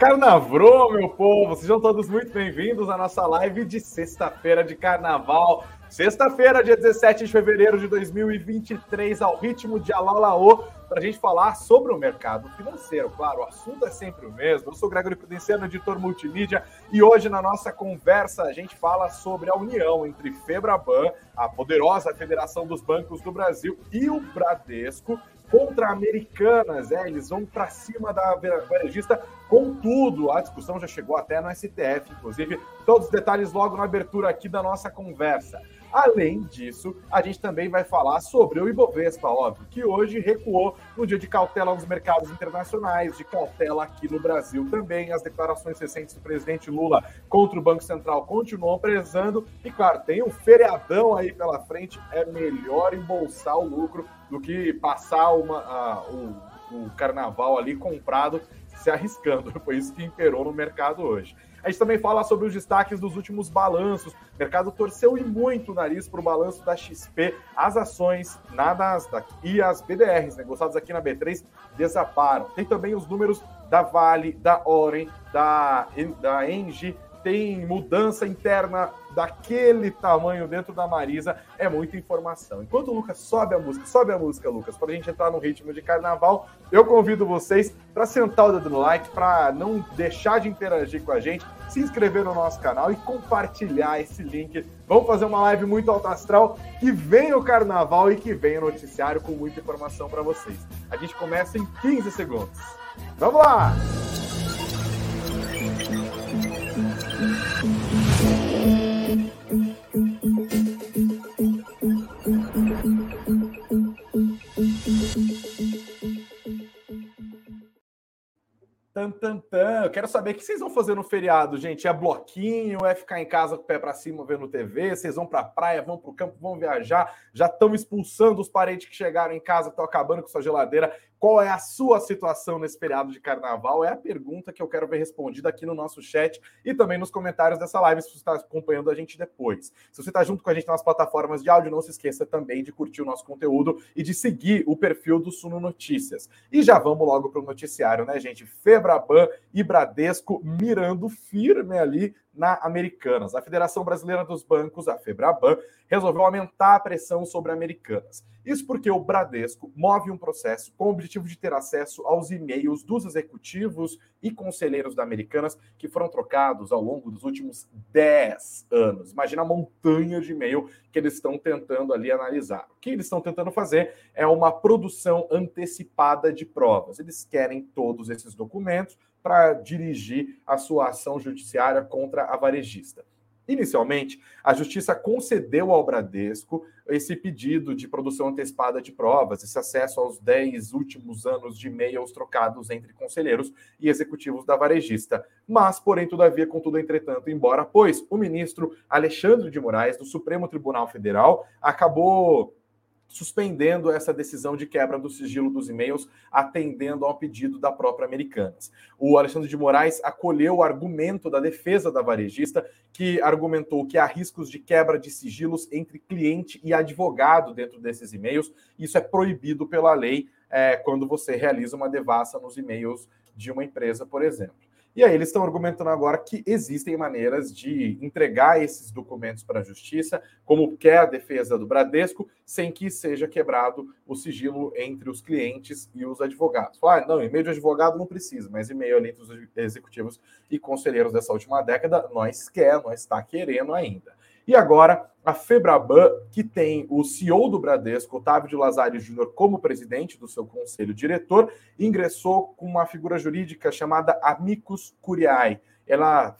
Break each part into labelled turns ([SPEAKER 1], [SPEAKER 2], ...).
[SPEAKER 1] Carnavrô, meu povo! Sejam todos muito bem-vindos à nossa live de sexta-feira de carnaval. Sexta-feira, dia 17 de fevereiro de 2023, ao ritmo de Alalaô, para a gente falar sobre o mercado financeiro. Claro, o assunto é sempre o mesmo. Eu sou Gregory Prudenciano, editor multimídia, e hoje na nossa conversa a gente fala sobre a união entre Febraban, a poderosa Federação dos Bancos do Brasil, e o Bradesco, contra Americanas. É, eles vão para cima da varejista com tudo. A discussão já chegou até no STF, inclusive. Todos os detalhes logo na abertura aqui da nossa conversa. Além disso, a gente também vai falar sobre o Ibovespa, óbvio, que hoje recuou no dia de cautela nos mercados internacionais, de cautela aqui no Brasil também. As declarações recentes do presidente Lula contra o Banco Central continuam prezando. E, claro, tem um feriadão aí pela frente. É melhor embolsar o lucro do que passar uma, o, o carnaval ali comprado se arriscando. Foi isso que imperou no mercado hoje. A gente também fala sobre os destaques dos últimos balanços. O mercado torceu e muito o nariz para o balanço da XP. As ações na Nasdaq e as BDRs negociadas aqui na B3 desaparam. Tem também os números da Vale, da Oren, da, da Engie, tem mudança interna daquele tamanho dentro da Marisa, é muita informação. Enquanto o Lucas sobe a música, sobe a música, Lucas, para a gente entrar no ritmo de carnaval, eu convido vocês para sentar o dedo no like, para não deixar de interagir com a gente, se inscrever no nosso canal e compartilhar esse link. Vamos fazer uma live muito alto astral, que vem o carnaval e que vem o noticiário com muita informação para vocês. A gente começa em 15 segundos. Vamos lá! Tan, tan, tan. Eu quero saber o que vocês vão fazer no feriado, gente. É bloquinho? É ficar em casa com o pé para cima vendo TV? Vocês vão para a praia, vão para o campo, vão viajar? Já estão expulsando os parentes que chegaram em casa, estão acabando com sua geladeira. Qual é a sua situação nesse feriado de carnaval? É a pergunta que eu quero ver respondida aqui no nosso chat e também nos comentários dessa live, se você está acompanhando a gente depois. Se você está junto com a gente nas plataformas de áudio, não se esqueça também de curtir o nosso conteúdo e de seguir o perfil do Suno Notícias. E já vamos logo para o noticiário, né, gente? Febraban e Bradesco mirando firme ali na Americanas. A Federação Brasileira dos Bancos, a Febraban, resolveu aumentar a pressão sobre Americanas. Isso porque o Bradesco move um processo com o objetivo de ter acesso aos e-mails dos executivos e conselheiros da Americanas que foram trocados ao longo dos últimos 10 anos. Imagina a montanha de e-mail que eles estão tentando ali analisar. O que eles estão tentando fazer é uma produção antecipada de provas. Eles querem todos esses documentos para dirigir a sua ação judiciária contra a varejista. Inicialmente, a justiça concedeu ao Bradesco esse pedido de produção antecipada de provas, esse acesso aos 10 últimos anos de e-mails trocados entre conselheiros e executivos da varejista. Mas, porém, todavia, contudo, entretanto, embora, pois o ministro Alexandre de Moraes, do Supremo Tribunal Federal, acabou suspendendo essa decisão de quebra do sigilo dos e-mails, atendendo ao pedido da própria Americanas. O Alexandre de Moraes acolheu o argumento da defesa da varejista, que argumentou que há riscos de quebra de sigilos entre cliente e advogado dentro desses e-mails. Isso é proibido pela lei é, quando você realiza uma devassa nos e-mails de uma empresa, por exemplo. E aí eles estão argumentando agora que existem maneiras de entregar esses documentos para a justiça, como quer a defesa do Bradesco, sem que seja quebrado o sigilo entre os clientes e os advogados. Ah, não, e-mail de advogado não precisa, mas e-mail ali entre os executivos e conselheiros dessa última década, nós quer, nós está querendo ainda. E agora, a Febraban, que tem o CEO do Bradesco, Otávio de Lazari Júnior, como presidente do seu conselho diretor, ingressou com uma figura jurídica chamada Amicus Curiae, ela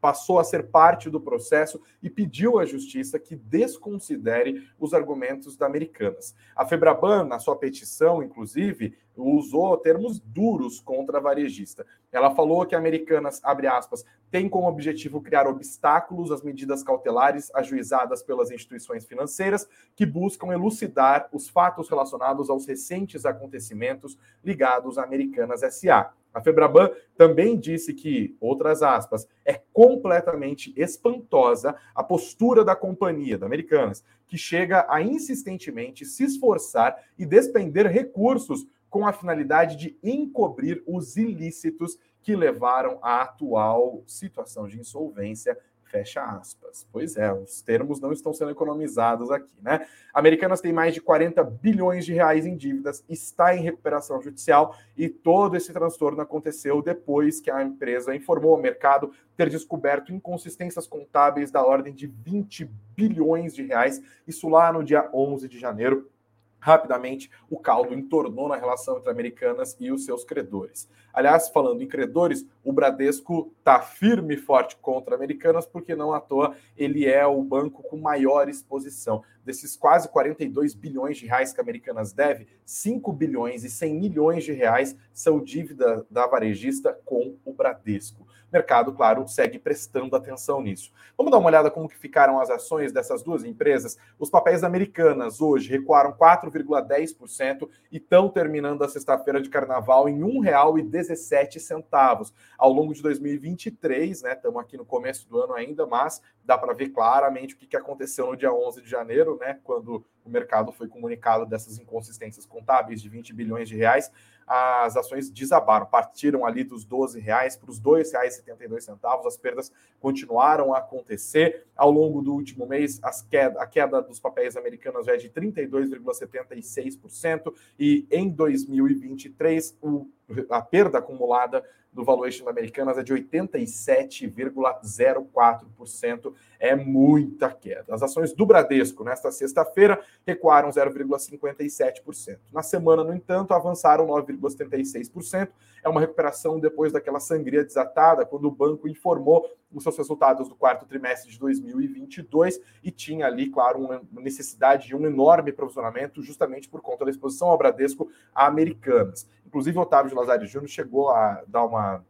[SPEAKER 1] passou a ser parte do processo e pediu à justiça que desconsidere os argumentos da Americanas. A Febraban, na sua petição, inclusive, usou termos duros contra a varejista. Ela falou que a Americanas, abre aspas, tem como objetivo criar obstáculos às medidas cautelares ajuizadas pelas instituições financeiras que buscam elucidar os fatos relacionados aos recentes acontecimentos ligados à Americanas SA. A Febraban também disse que, outras aspas, é completamente espantosa a postura da companhia, da Americanas, que chega a insistentemente se esforçar e despender recursos com a finalidade de encobrir os ilícitos que levaram à atual situação de insolvência Fecha aspas. Pois é, os termos não estão sendo economizados aqui, né? Americanas tem mais de 40 bilhões de reais em dívidas, está em recuperação judicial e todo esse transtorno aconteceu depois que a empresa informou ao mercado ter descoberto inconsistências contábeis da ordem de 20 bilhões de reais, isso lá no dia 11 de janeiro rapidamente o caldo entornou na relação entre Americanas e os seus credores. Aliás, falando em credores, o Bradesco está firme e forte contra Americanas, porque não à toa ele é o banco com maior exposição. Desses quase 42 bilhões de reais que Americanas deve, 5 bilhões e 100 milhões de reais são dívida da varejista com o Bradesco mercado, claro, segue prestando atenção nisso. Vamos dar uma olhada como que ficaram as ações dessas duas empresas. Os papéis americanas hoje recuaram 4,10% e estão terminando a sexta-feira de carnaval em R$ 1,17. Ao longo de 2023, né? Estamos aqui no começo do ano ainda, mas dá para ver claramente o que, que aconteceu no dia 11 de janeiro, né? Quando o mercado foi comunicado dessas inconsistências contábeis de 20 bilhões de reais as ações desabaram, partiram ali dos 12 reais para os R$ 2,72. As perdas continuaram a acontecer ao longo do último mês. Queda, a queda dos papéis americanos é de 32,76% e em 2023 o, a perda acumulada do valuation da Americanas é de 87,04%. É muita queda. As ações do Bradesco nesta sexta-feira recuaram 0,57%. Na semana, no entanto, avançaram 9,76%. É uma recuperação depois daquela sangria desatada, quando o banco informou os seus resultados do quarto trimestre de 2022 e tinha ali, claro, uma necessidade de um enorme provisionamento justamente por conta da exposição ao Bradesco a Americanas. Inclusive, Otávio de Lazari Júnior chegou a dar uma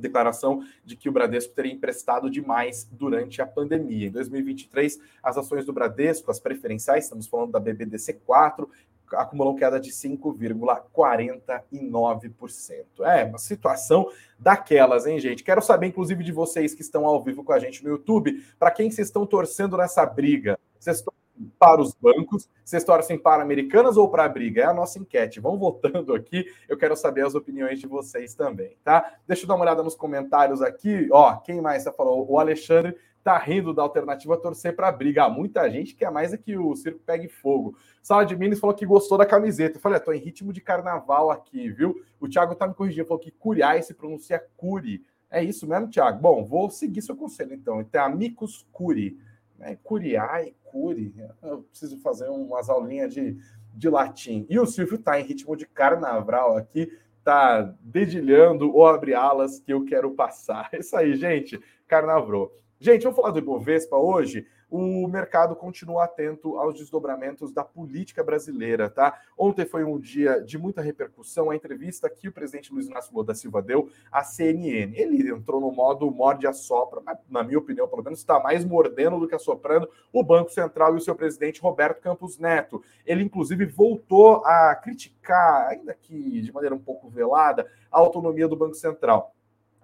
[SPEAKER 1] declaração de que o Bradesco teria emprestado demais durante a pandemia. Em 2023, as ações do Bradesco, as preferenciais, estamos falando da BBDC4, acumulam queda de 5,49%. É uma situação daquelas, hein, gente? Quero saber, inclusive, de vocês que estão ao vivo com a gente no YouTube, para quem vocês estão torcendo nessa briga. Vocês estão para os bancos, vocês torcem para Americanas ou para a briga? É a nossa enquete. Vão votando aqui, eu quero saber as opiniões de vocês também, tá? Deixa eu dar uma olhada nos comentários aqui. Ó, quem mais está falando? O Alexandre tá rindo da alternativa torcer para briga. Há muita gente quer mais é que o circo pegue fogo. Sala de Minas falou que gostou da camiseta. Eu falei, estou em ritmo de carnaval aqui, viu? O Thiago tá me corrigindo, falou que Curiai se pronuncia Curi. É isso mesmo, Thiago? Bom, vou seguir seu conselho então. Então, Amicus Curi né? Curiai, curi. Eu preciso fazer umas aulinhas de, de latim. E o Silvio está em ritmo de carnaval aqui, tá dedilhando ou abre alas que eu quero passar. É isso aí, gente. Carnaval. Gente, vamos falar do Ibovespa hoje o mercado continua atento aos desdobramentos da política brasileira, tá? Ontem foi um dia de muita repercussão, a entrevista que o presidente Luiz Inácio Lula da Silva deu à CNN. Ele entrou no modo morde a sopra, na minha opinião, pelo menos, está mais mordendo do que assoprando o Banco Central e o seu presidente Roberto Campos Neto. Ele, inclusive, voltou a criticar, ainda que de maneira um pouco velada, a autonomia do Banco Central.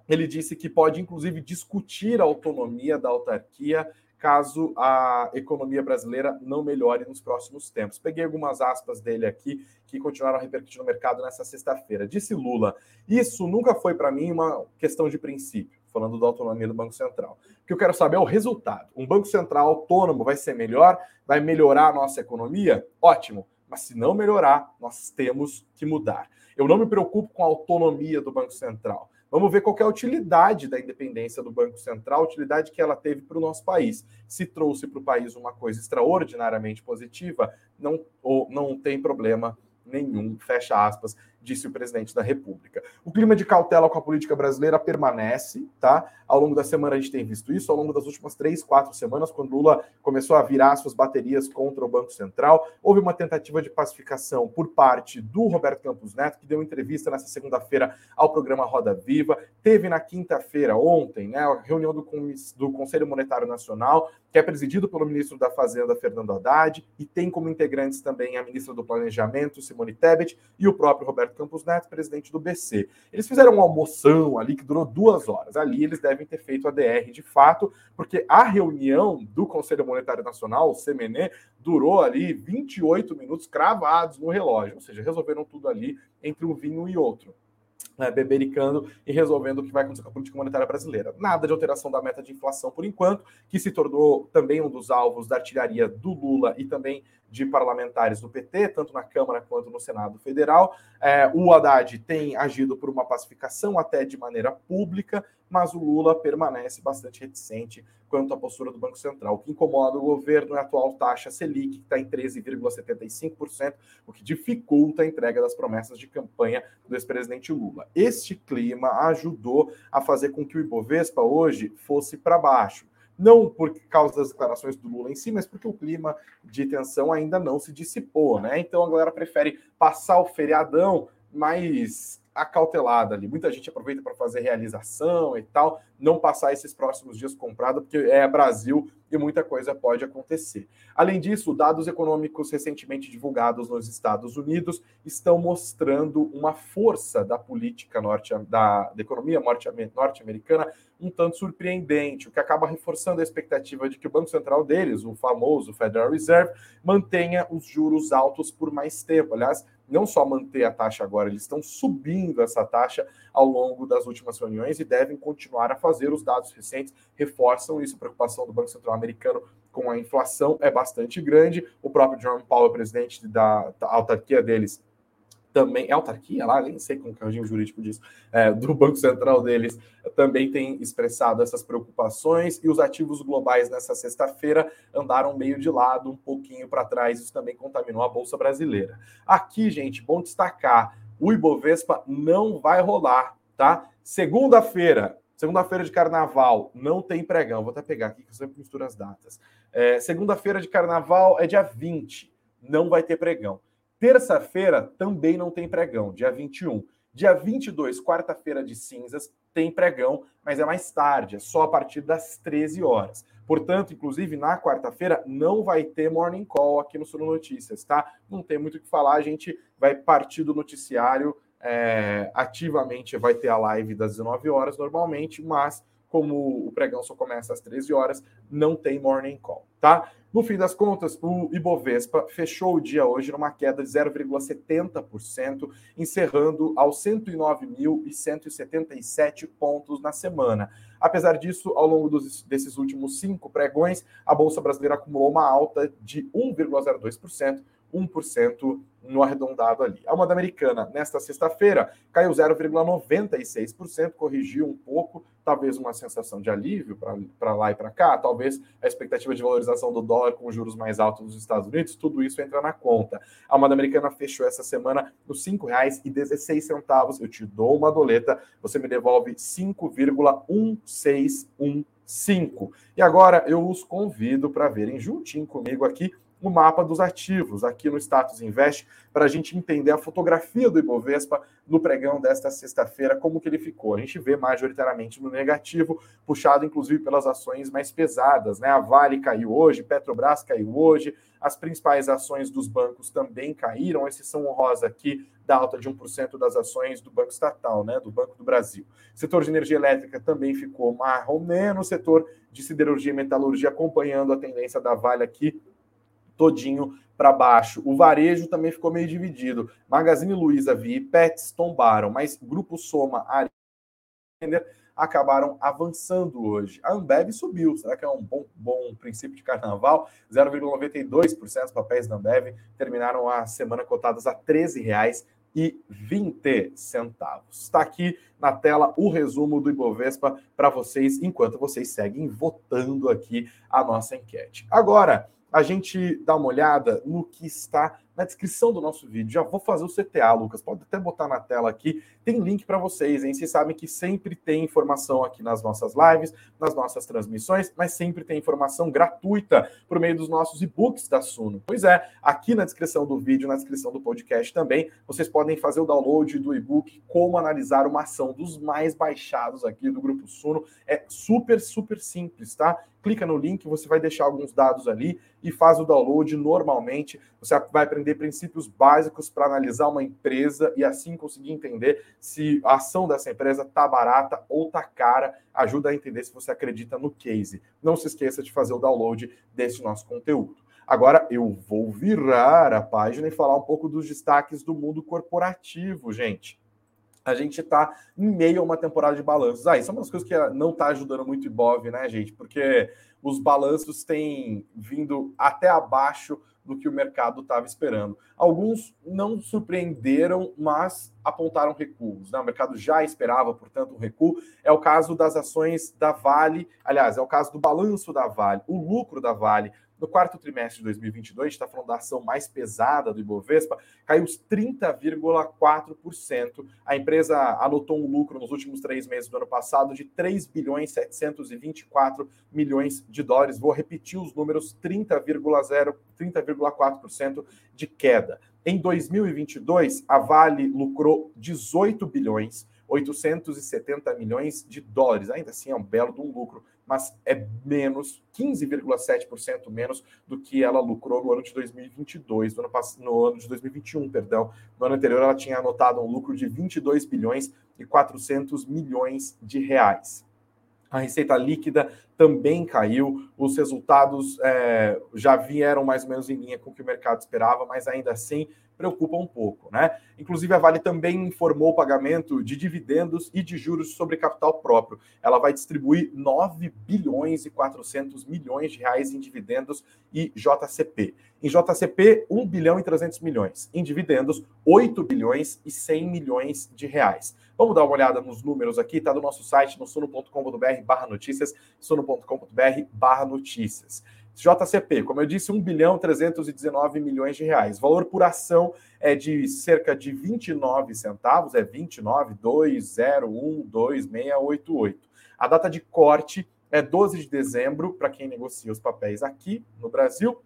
[SPEAKER 1] Ele disse que pode, inclusive, discutir a autonomia da autarquia caso a economia brasileira não melhore nos próximos tempos. Peguei algumas aspas dele aqui que continuaram a repercutir no mercado nessa sexta-feira. Disse Lula: Isso nunca foi para mim uma questão de princípio, falando da autonomia do Banco Central. O que eu quero saber é o resultado. Um Banco Central autônomo vai ser melhor? Vai melhorar a nossa economia? Ótimo. Mas se não melhorar, nós temos que mudar. Eu não me preocupo com a autonomia do Banco Central. Vamos ver qual é a utilidade da independência do Banco Central, a utilidade que ela teve para o nosso país. Se trouxe para o país uma coisa extraordinariamente positiva, não, ou não tem problema nenhum, fecha aspas, disse o presidente da República. O clima de cautela com a política brasileira permanece, tá? Ao longo da semana a gente tem visto isso, ao longo das últimas três, quatro semanas, quando Lula começou a virar suas baterias contra o Banco Central, houve uma tentativa de pacificação por parte do Roberto Campos Neto, que deu entrevista nessa segunda-feira ao programa Roda Viva, teve na quinta-feira, ontem, né, a reunião do, do Conselho Monetário Nacional, que é presidido pelo ministro da Fazenda, Fernando Haddad, e tem como integrantes também a ministra do Planejamento, Simone Tebet, e o próprio Roberto Roberto Campos Neto, presidente do BC. Eles fizeram uma almoção ali que durou duas horas. Ali eles devem ter feito a DR de fato, porque a reunião do Conselho Monetário Nacional, o CMN, durou ali 28 minutos cravados no relógio, ou seja, resolveram tudo ali entre um vinho e outro né, bebericando e resolvendo o que vai acontecer com a política monetária brasileira. Nada de alteração da meta de inflação por enquanto, que se tornou também um dos alvos da artilharia do Lula e também de parlamentares do PT, tanto na Câmara quanto no Senado Federal. É, o Haddad tem agido por uma pacificação até de maneira pública, mas o Lula permanece bastante reticente quanto à postura do Banco Central. O que incomoda o governo é a atual taxa Selic, que está em 13,75%, o que dificulta a entrega das promessas de campanha do ex-presidente Lula. Este clima ajudou a fazer com que o Ibovespa hoje fosse para baixo não por causa das declarações do Lula em si, mas porque o clima de tensão ainda não se dissipou, né? Então a galera prefere passar o feriadão mais acautelada ali. Muita gente aproveita para fazer realização e tal, não passar esses próximos dias comprado, porque é Brasil e muita coisa pode acontecer. Além disso, dados econômicos recentemente divulgados nos Estados Unidos estão mostrando uma força da política norte da, da economia norte-americana um tanto surpreendente, o que acaba reforçando a expectativa de que o Banco Central deles, o famoso Federal Reserve, mantenha os juros altos por mais tempo. Aliás, não só manter a taxa agora, eles estão subindo essa taxa ao longo das últimas reuniões e devem continuar a fazer. Os dados recentes reforçam isso. A preocupação do Banco Central americano com a inflação é bastante grande. O próprio Jerome Powell, presidente da, autarquia deles, também é autarquia lá, nem sei como é o regime jurídico disso, é, do Banco Central deles, também tem expressado essas preocupações e os ativos globais nessa sexta-feira andaram meio de lado, um pouquinho para trás, isso também contaminou a Bolsa Brasileira. Aqui, gente, bom destacar, o Ibovespa não vai rolar, tá? Segunda-feira, segunda-feira de carnaval, não tem pregão, vou até pegar aqui que eu sempre misturo as datas. É, segunda-feira de carnaval é dia 20, não vai ter pregão. Terça-feira também não tem pregão, dia 21. Dia 22, quarta-feira de cinzas, tem pregão, mas é mais tarde, é só a partir das 13 horas. Portanto, inclusive na quarta-feira não vai ter morning call aqui no Suno Notícias, tá? Não tem muito o que falar, a gente vai partir do noticiário é, ativamente, vai ter a live das 19 horas normalmente, mas como o pregão só começa às 13 horas, não tem morning call, tá? No fim das contas, o Ibovespa fechou o dia hoje numa queda de 0,70%, encerrando aos 109.177 pontos na semana. Apesar disso, ao longo dos, desses últimos cinco pregões, a Bolsa Brasileira acumulou uma alta de 1,02%, 1% no arredondado ali. A moeda americana, nesta sexta-feira, caiu 0,96%, corrigiu um pouco, talvez uma sensação de alívio para lá e para cá, talvez a expectativa de valorização do dólar com juros mais altos nos Estados Unidos, tudo isso entra na conta. A moeda americana fechou essa semana nos R$ 5,16. Eu te dou uma doleta, você me devolve 5,1615. E agora eu os convido para verem juntinho comigo aqui o mapa dos ativos aqui no Status Invest para a gente entender a fotografia do Ibovespa no pregão desta sexta-feira, como que ele ficou. A gente vê majoritariamente no negativo, puxado inclusive pelas ações mais pesadas, né? A Vale caiu hoje, Petrobras caiu hoje, as principais ações dos bancos também caíram, exceção honrosa aqui da alta de 1% das ações do Banco Estatal, né, do Banco do Brasil. Setor de energia elétrica também ficou mais ou menos, setor de siderurgia e metalurgia acompanhando a tendência da Vale aqui, todinho para baixo. O varejo também ficou meio dividido. Magazine Luiza, Vi Pets tombaram, mas Grupo Soma, acabaram avançando hoje. A Ambev subiu, será que é um bom, bom princípio de carnaval? 0,92% dos papéis da Ambev terminaram a semana cotados a R$ 13,20. Está aqui na tela o resumo do Ibovespa para vocês, enquanto vocês seguem votando aqui a nossa enquete. Agora, a gente dá uma olhada no que está na descrição do nosso vídeo. Já vou fazer o CTA, Lucas. Pode até botar na tela aqui. Tem link para vocês, hein? Vocês sabem que sempre tem informação aqui nas nossas lives, nas nossas transmissões, mas sempre tem informação gratuita por meio dos nossos e-books da Suno. Pois é, aqui na descrição do vídeo, na descrição do podcast também, vocês podem fazer o download do e-book Como Analisar uma Ação, dos mais baixados aqui do Grupo Suno. É super, super simples, tá? Clica no link, você vai deixar alguns dados ali e faz o download normalmente. Você vai aprender aprender princípios básicos para analisar uma empresa e assim conseguir entender se a ação dessa empresa está barata ou está cara. Ajuda a entender se você acredita no case. Não se esqueça de fazer o download desse nosso conteúdo. Agora eu vou virar a página e falar um pouco dos destaques do mundo corporativo, gente a gente está em meio a uma temporada de balanços. Ah, isso é uma das coisas que não está ajudando muito o Ibov, né, gente? Porque os balanços têm vindo até abaixo do que o mercado estava esperando. Alguns não surpreenderam, mas apontaram recuos. Né? O mercado já esperava, portanto, um recuo. É o caso das ações da Vale, aliás, é o caso do balanço da Vale. O lucro da Vale no quarto trimestre de 2022, a gente está falando da ação mais pesada do Ibovespa, caiu 30,4%. A empresa anotou um lucro nos últimos três meses do ano passado de 3 bilhões 724 milhões de dólares. Vou repetir os números: 30,0, 30,4% de queda. Em 2022, a Vale lucrou 18 bilhões 870 milhões de dólares. Ainda assim, é um belo de um lucro mas é menos, 15,7% menos do que ela lucrou no ano de 2022, no ano, no ano de 2021, perdão. No ano anterior, ela tinha anotado um lucro de 22 bilhões e 400 milhões de reais. A receita líquida também caiu, os resultados é, já vieram mais ou menos em linha com o que o mercado esperava, mas ainda assim preocupa um pouco, né? Inclusive, a Vale também informou o pagamento de dividendos e de juros sobre capital próprio. Ela vai distribuir 9 bilhões e 400 milhões de reais em dividendos e JCP. Em JCP, 1 bilhão e 300 milhões. Em dividendos, 8 bilhões e 100 milhões de reais. Vamos dar uma olhada nos números aqui, tá do nosso site no sono.com.br barra notícias, sono.com.br barra notícias. JCP, como eu disse, 1 bilhão 319 milhões de reais. Valor por ação é de cerca de 29 centavos, é 29,2012688. A data de corte é 12 de dezembro, para quem negocia os papéis aqui no Brasil,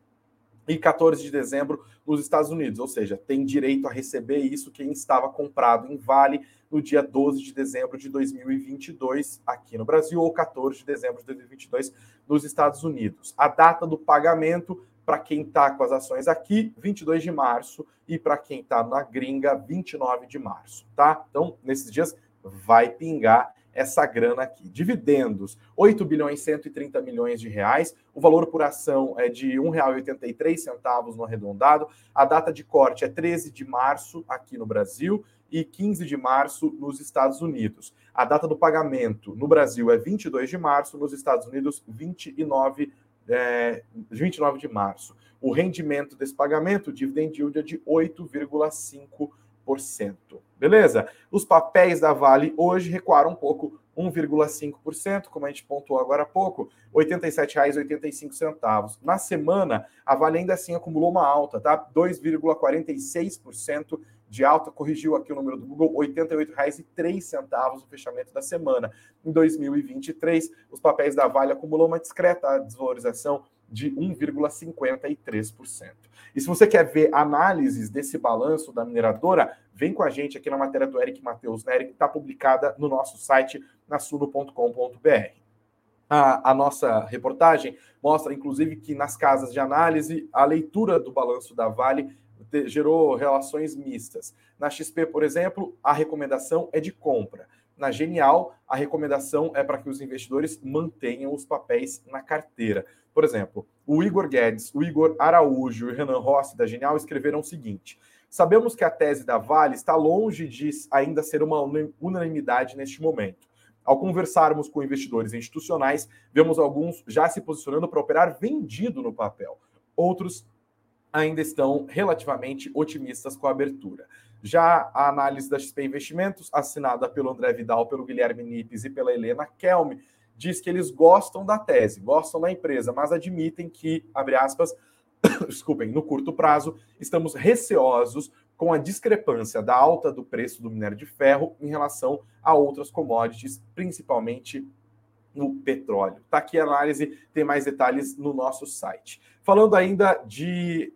[SPEAKER 1] e 14 de dezembro nos Estados Unidos, ou seja, tem direito a receber isso quem estava comprado em Vale no dia 12 de dezembro de 2022 aqui no Brasil ou 14 de dezembro de 2022 nos Estados Unidos. A data do pagamento para quem está com as ações aqui, 22 de março, e para quem está na gringa, 29 de março, tá? Então, nesses dias vai pingar essa grana aqui. Dividendos, 8 bilhões e 130 milhões de reais. O valor por ação é de R$ 1,83 no arredondado. A data de corte é 13 de março aqui no Brasil e 15 de março nos Estados Unidos. A data do pagamento no Brasil é 22 de março, nos Estados Unidos 29 é, 29 de março. O rendimento desse pagamento, o dividend yield, é de 8,5%. Beleza? Os papéis da Vale hoje recuaram um pouco, 1,5%, como a gente pontuou agora há pouco, R$ 87,85. Na semana, a Vale ainda assim acumulou uma alta, tá? 2,46% de alta, corrigiu aqui o número do Google, R$ 88,03 no fechamento da semana. Em 2023, os papéis da Vale acumulou uma discreta desvalorização de 1,53%. E se você quer ver análises desse balanço da mineradora, vem com a gente aqui na matéria do Eric Matheus Nery, que está publicada no nosso site, na suno.com.br. A, a, nossa reportagem mostra, inclusive, que nas casas de análise, a leitura do balanço da Vale gerou relações mistas. Na XP, por exemplo, a recomendação é de compra. Na Genial, a recomendação é para que os investidores mantenham os papéis na carteira. Por exemplo, o Igor Guedes, o Igor Araújo e o Renan Rossi da Genial escreveram o seguinte: Sabemos que a tese da Vale está longe de ainda ser uma unanimidade neste momento. Ao conversarmos com investidores institucionais, vemos alguns já se posicionando para operar vendido no papel. Outros ainda estão relativamente otimistas com a abertura. Já a análise da XP Investimentos, assinada pelo André Vidal, pelo Guilherme Nipes e pela Helena Kelme, diz que eles gostam da tese, gostam da empresa, mas admitem que, abre aspas, desculpem, no curto prazo, estamos receosos com a discrepância da alta do preço do minério de ferro em relação a outras commodities, principalmente no petróleo. Tá aqui a análise, tem mais detalhes no nosso site. Falando ainda de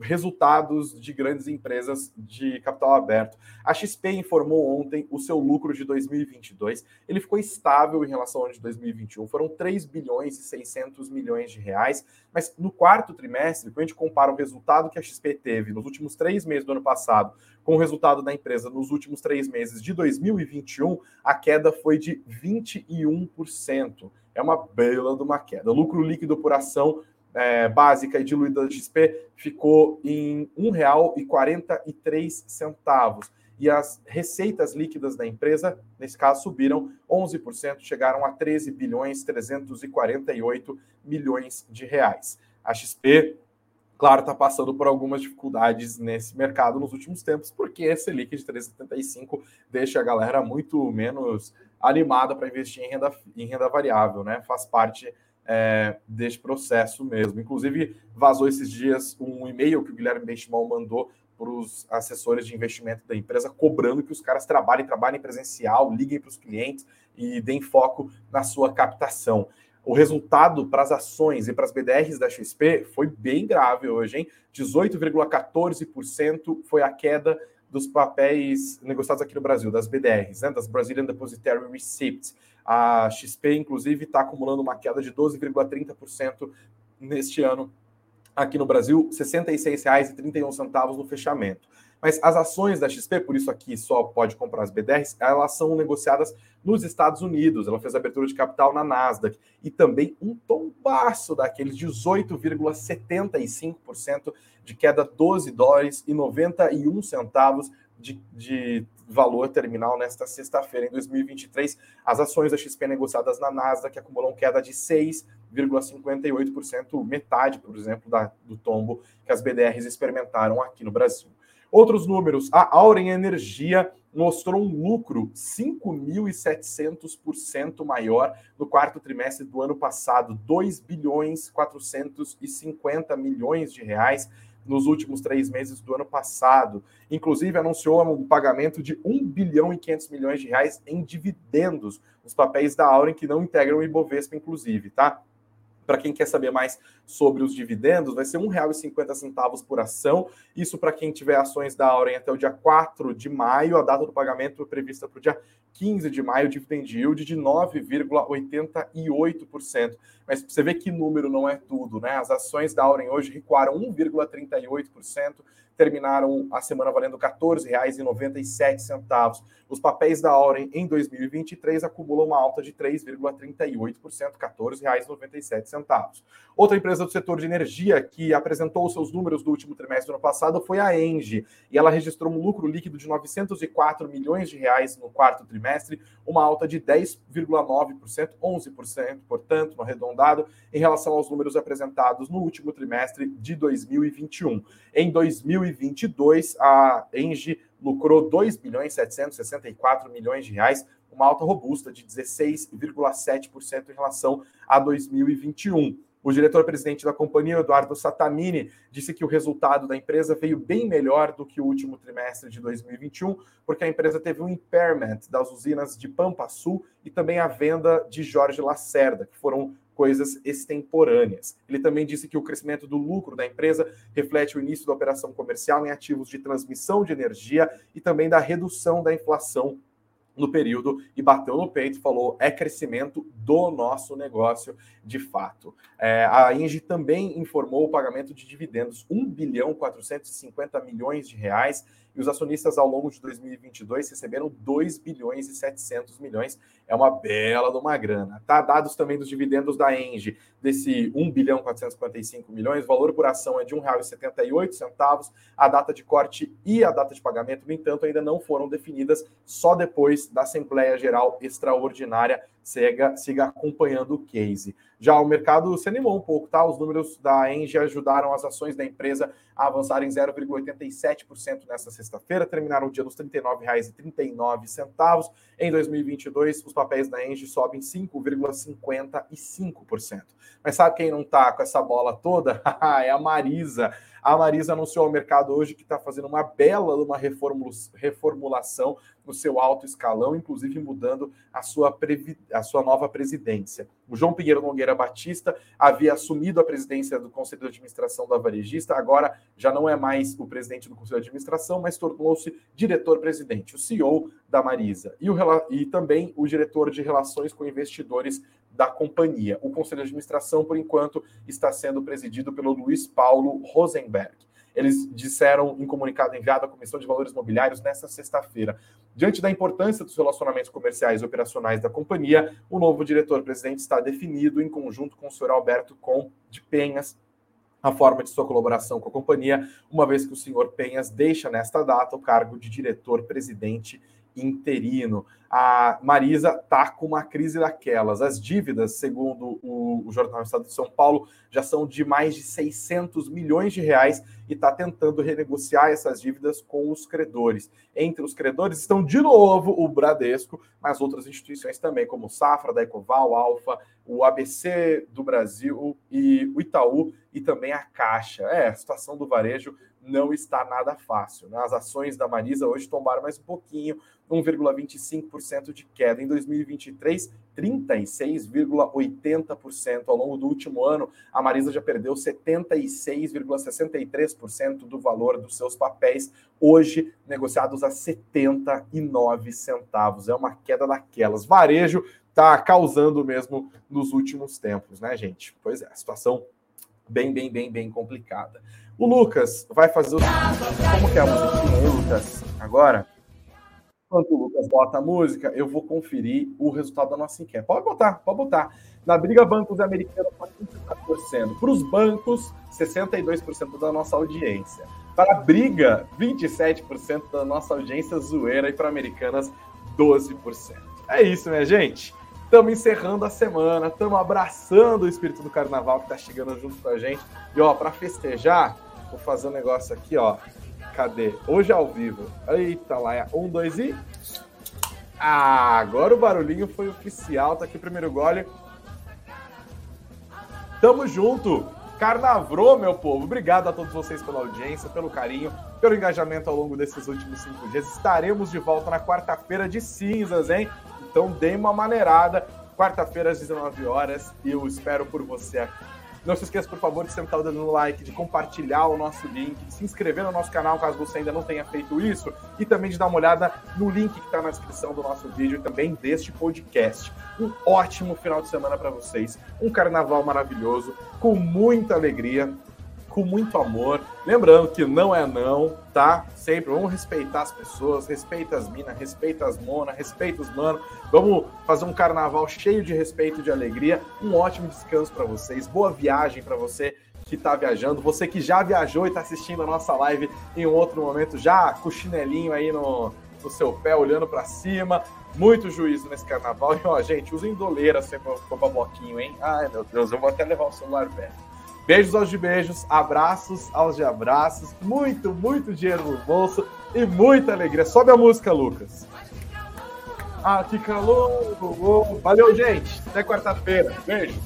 [SPEAKER 1] resultados de grandes empresas de capital aberto. A XP informou ontem o seu lucro de 2022. Ele ficou estável em relação ao ano de 2021. Foram 3 bilhões e 600 milhões de reais. Mas no quarto trimestre, quando a gente compara o resultado que a XP teve nos últimos três meses do ano passado com o resultado da empresa nos últimos três meses de 2021, a queda foi de 21%. É uma bela de uma queda. O lucro líquido por ação é, básica e diluída da XP ficou em R$ 1,43 e as receitas líquidas da empresa, nesse caso, subiram 11%, chegaram a 13 bilhões 348 milhões de reais. A XP, claro, está passando por algumas dificuldades nesse mercado nos últimos tempos, porque esse Selic de 3,75 deixa a galera muito menos animada para investir em renda, em renda variável, né? Faz parte é, deste processo mesmo. Inclusive, vazou esses dias um e-mail que o Guilherme Benchimol mandou para os assessores de investimento da empresa, cobrando que os caras trabalhem, trabalhem presencial, liguem para os clientes e deem foco na sua captação. O resultado para as ações e para as BDRs da XP foi bem grave hoje, hein? 18,14% foi a queda dos papéis negociados aqui no Brasil, das BDRs, né, das Brazilian Depositary Receipts. A XP, inclusive, está acumulando uma queda de 12,30% neste ano aqui no Brasil, R$ 66,31 no fechamento. Mas as ações da XP, por isso aqui só pode comprar as BDRs, elas são negociadas nos Estados Unidos. Ela fez abertura de capital na Nasdaq e também um tombaço daqueles 18,75% de queda 12 dólares e 91 centavos de, de valor terminal nesta sexta-feira, em 2023. As ações da XP negociadas na Nasdaq acumulam queda de 6,58%, metade, por exemplo, da, do tombo que as BDRs experimentaram aqui no Brasil. Outros números, a Auren Energia mostrou um lucro 5.700% maior no quarto trimestre do ano passado, 2 bilhões 450 milhões de reais nos últimos três meses do ano passado. Inclusive, anunciou um pagamento de 1 bilhão e 500 milhões de reais em dividendos, os papéis da Auren que não integram o Ibovespa, inclusive, tá? Para quem quer saber mais sobre os dividendos, vai ser R$ 1,50 por ação. Isso para quem tiver ações da Auren até o dia 4 de maio. A data do pagamento é prevista para o dia 15 de maio, dividend yield de 9,88%. Mas você vê que número não é tudo, né? As ações da Auren hoje recuaram 1,38% terminaram a semana valendo R$ 14,97. Os papéis da Auren em 2023 acumulam uma alta de 3,38%, R$ 14,97. Outra empresa do setor de energia que apresentou seus números do último trimestre do ano passado foi a Engie, e ela registrou um lucro líquido de 904 milhões de reais no quarto trimestre, uma alta de 10,9%, 11%, portanto, arredondado, em relação aos números apresentados no último trimestre de 2021. Em 2022, a Engie lucrou 2 bilhões 764 milhões de reais, uma alta robusta de 16,7% em relação a 2021. O diretor-presidente da companhia, Eduardo Satamini, disse que o resultado da empresa veio bem melhor do que o último trimestre de 2021, porque a empresa teve um impairment das usinas de Pampa Sul e também a venda de Jorge Lacerda, que foram coisas extemporâneas. Ele também disse que o crescimento do lucro da empresa reflete o início da operação comercial em ativos de transmissão de energia e também da redução da inflação no período e bateu no peito e falou: é crescimento do nosso negócio de fato. É, a Engie também informou o pagamento de dividendos, 1 bilhão 450 milhões de reais, e os acionistas ao longo de 2022 receberam 2 bilhões e 700 milhões. É uma bela de uma grana. Tá? Dados também dos dividendos da Engie, desse 1 bilhão 455 milhões, o valor por ação é de R$ 1,78, a data de corte e a data de pagamento, no entanto, ainda não foram definidas, só depois da Assembleia Geral Extraordinária siga, siga acompanhando o case. Já o mercado se animou um pouco, tá? Os números da Engie ajudaram as ações da empresa a avançarem 0,87% nesta sexta-feira, terminaram o dia nos R$ 39,39. Em 2022, os papéis da Engie sobem 5,55%. Mas sabe quem não tá com essa bola toda? é a Marisa. A Marisa anunciou ao mercado hoje que está fazendo uma bela uma reformulação no seu alto escalão, inclusive mudando a sua, a sua nova presidência. O João Pinheiro Nogueira Batista havia assumido a presidência do Conselho de Administração da Varejista, agora já não é mais o presidente do Conselho de Administração, mas tornou-se diretor-presidente, o CEO da Marisa, e, o, e também o diretor de relações com investidores da companhia. O Conselho de Administração, por enquanto, está sendo presidido pelo Luiz Paulo Rosenberg. Eles disseram em comunicado enviado à Comissão de Valores Mobiliários nesta sexta-feira. Diante da importância dos relacionamentos comerciais e operacionais da companhia, o novo diretor-presidente está definido em conjunto com o senhor Alberto Com de Penhas, a forma de sua colaboração com a companhia, uma vez que o senhor Penhas deixa nesta data o cargo de diretor-presidente interino. A Marisa está com uma crise daquelas. As dívidas, segundo o, o Jornal Estado de São Paulo, já são de mais de 600 milhões de reais e está tentando renegociar essas dívidas com os credores. Entre os credores estão, de novo, o Bradesco, mas outras instituições também, como Safra, da Ecoval, Alfa, o ABC do Brasil e o Itaú e também a Caixa. É, a situação do varejo não está nada fácil. Né? As ações da Marisa hoje tombaram mais um pouquinho, 1,25% de queda. Em 2023, 36,80%. Ao longo do último ano, a Marisa já perdeu 76,63% do valor dos seus papéis, hoje negociados a 79 centavos. É uma queda daquelas. Varejo está causando mesmo nos últimos tempos, né, gente? Pois é, situação bem, bem, bem, bem complicada. O Lucas vai fazer o. Como que é a musiquinha Lucas? Agora? Enquanto o Lucas bota a música, eu vou conferir o resultado da nossa enquete. Pode botar, pode botar. Na briga, bancos americanos, 40%. Para os bancos, 62% da nossa audiência. Para a briga, 27% da nossa audiência zoeira. E para americanas, 12%. É isso, minha gente. Estamos encerrando a semana, estamos abraçando o espírito do carnaval que está chegando junto com a gente. E ó, para festejar, vou fazer um negócio aqui, ó. Cadê? Hoje ao vivo. Eita lá, um, dois e. Ah, agora o barulhinho foi oficial. Tá aqui o primeiro gole. Tamo junto. Carnavrô, meu povo. Obrigado a todos vocês pela audiência, pelo carinho, pelo engajamento ao longo desses últimos cinco dias. Estaremos de volta na quarta-feira de cinzas, hein? Então dê uma maneirada. Quarta-feira às 19 horas e eu espero por você aqui. Não se esqueça, por favor, de sentar o dedo no like, de compartilhar o nosso link, de se inscrever no nosso canal caso você ainda não tenha feito isso, e também de dar uma olhada no link que está na descrição do nosso vídeo e também deste podcast. Um ótimo final de semana para vocês, um carnaval maravilhoso, com muita alegria com muito amor. Lembrando que não é não, tá? Sempre vamos respeitar as pessoas, respeita as minas, respeita as monas, respeita os manos. Vamos fazer um carnaval cheio de respeito e de alegria. Um ótimo descanso para vocês, boa viagem para você que está viajando, você que já viajou e está assistindo a nossa live em um outro momento, já com o chinelinho aí no, no seu pé, olhando para cima. Muito juízo nesse carnaval. E, ó, gente, usem doleira sempre para bloquinho, hein? Ai, meu Deus, eu vou até levar o celular perto. Beijos aos de beijos, abraços aos de abraços, muito, muito dinheiro no bolso e muita alegria. Sobe a música, Lucas. Ah, que calor! Valeu, gente. Até quarta-feira. Beijo.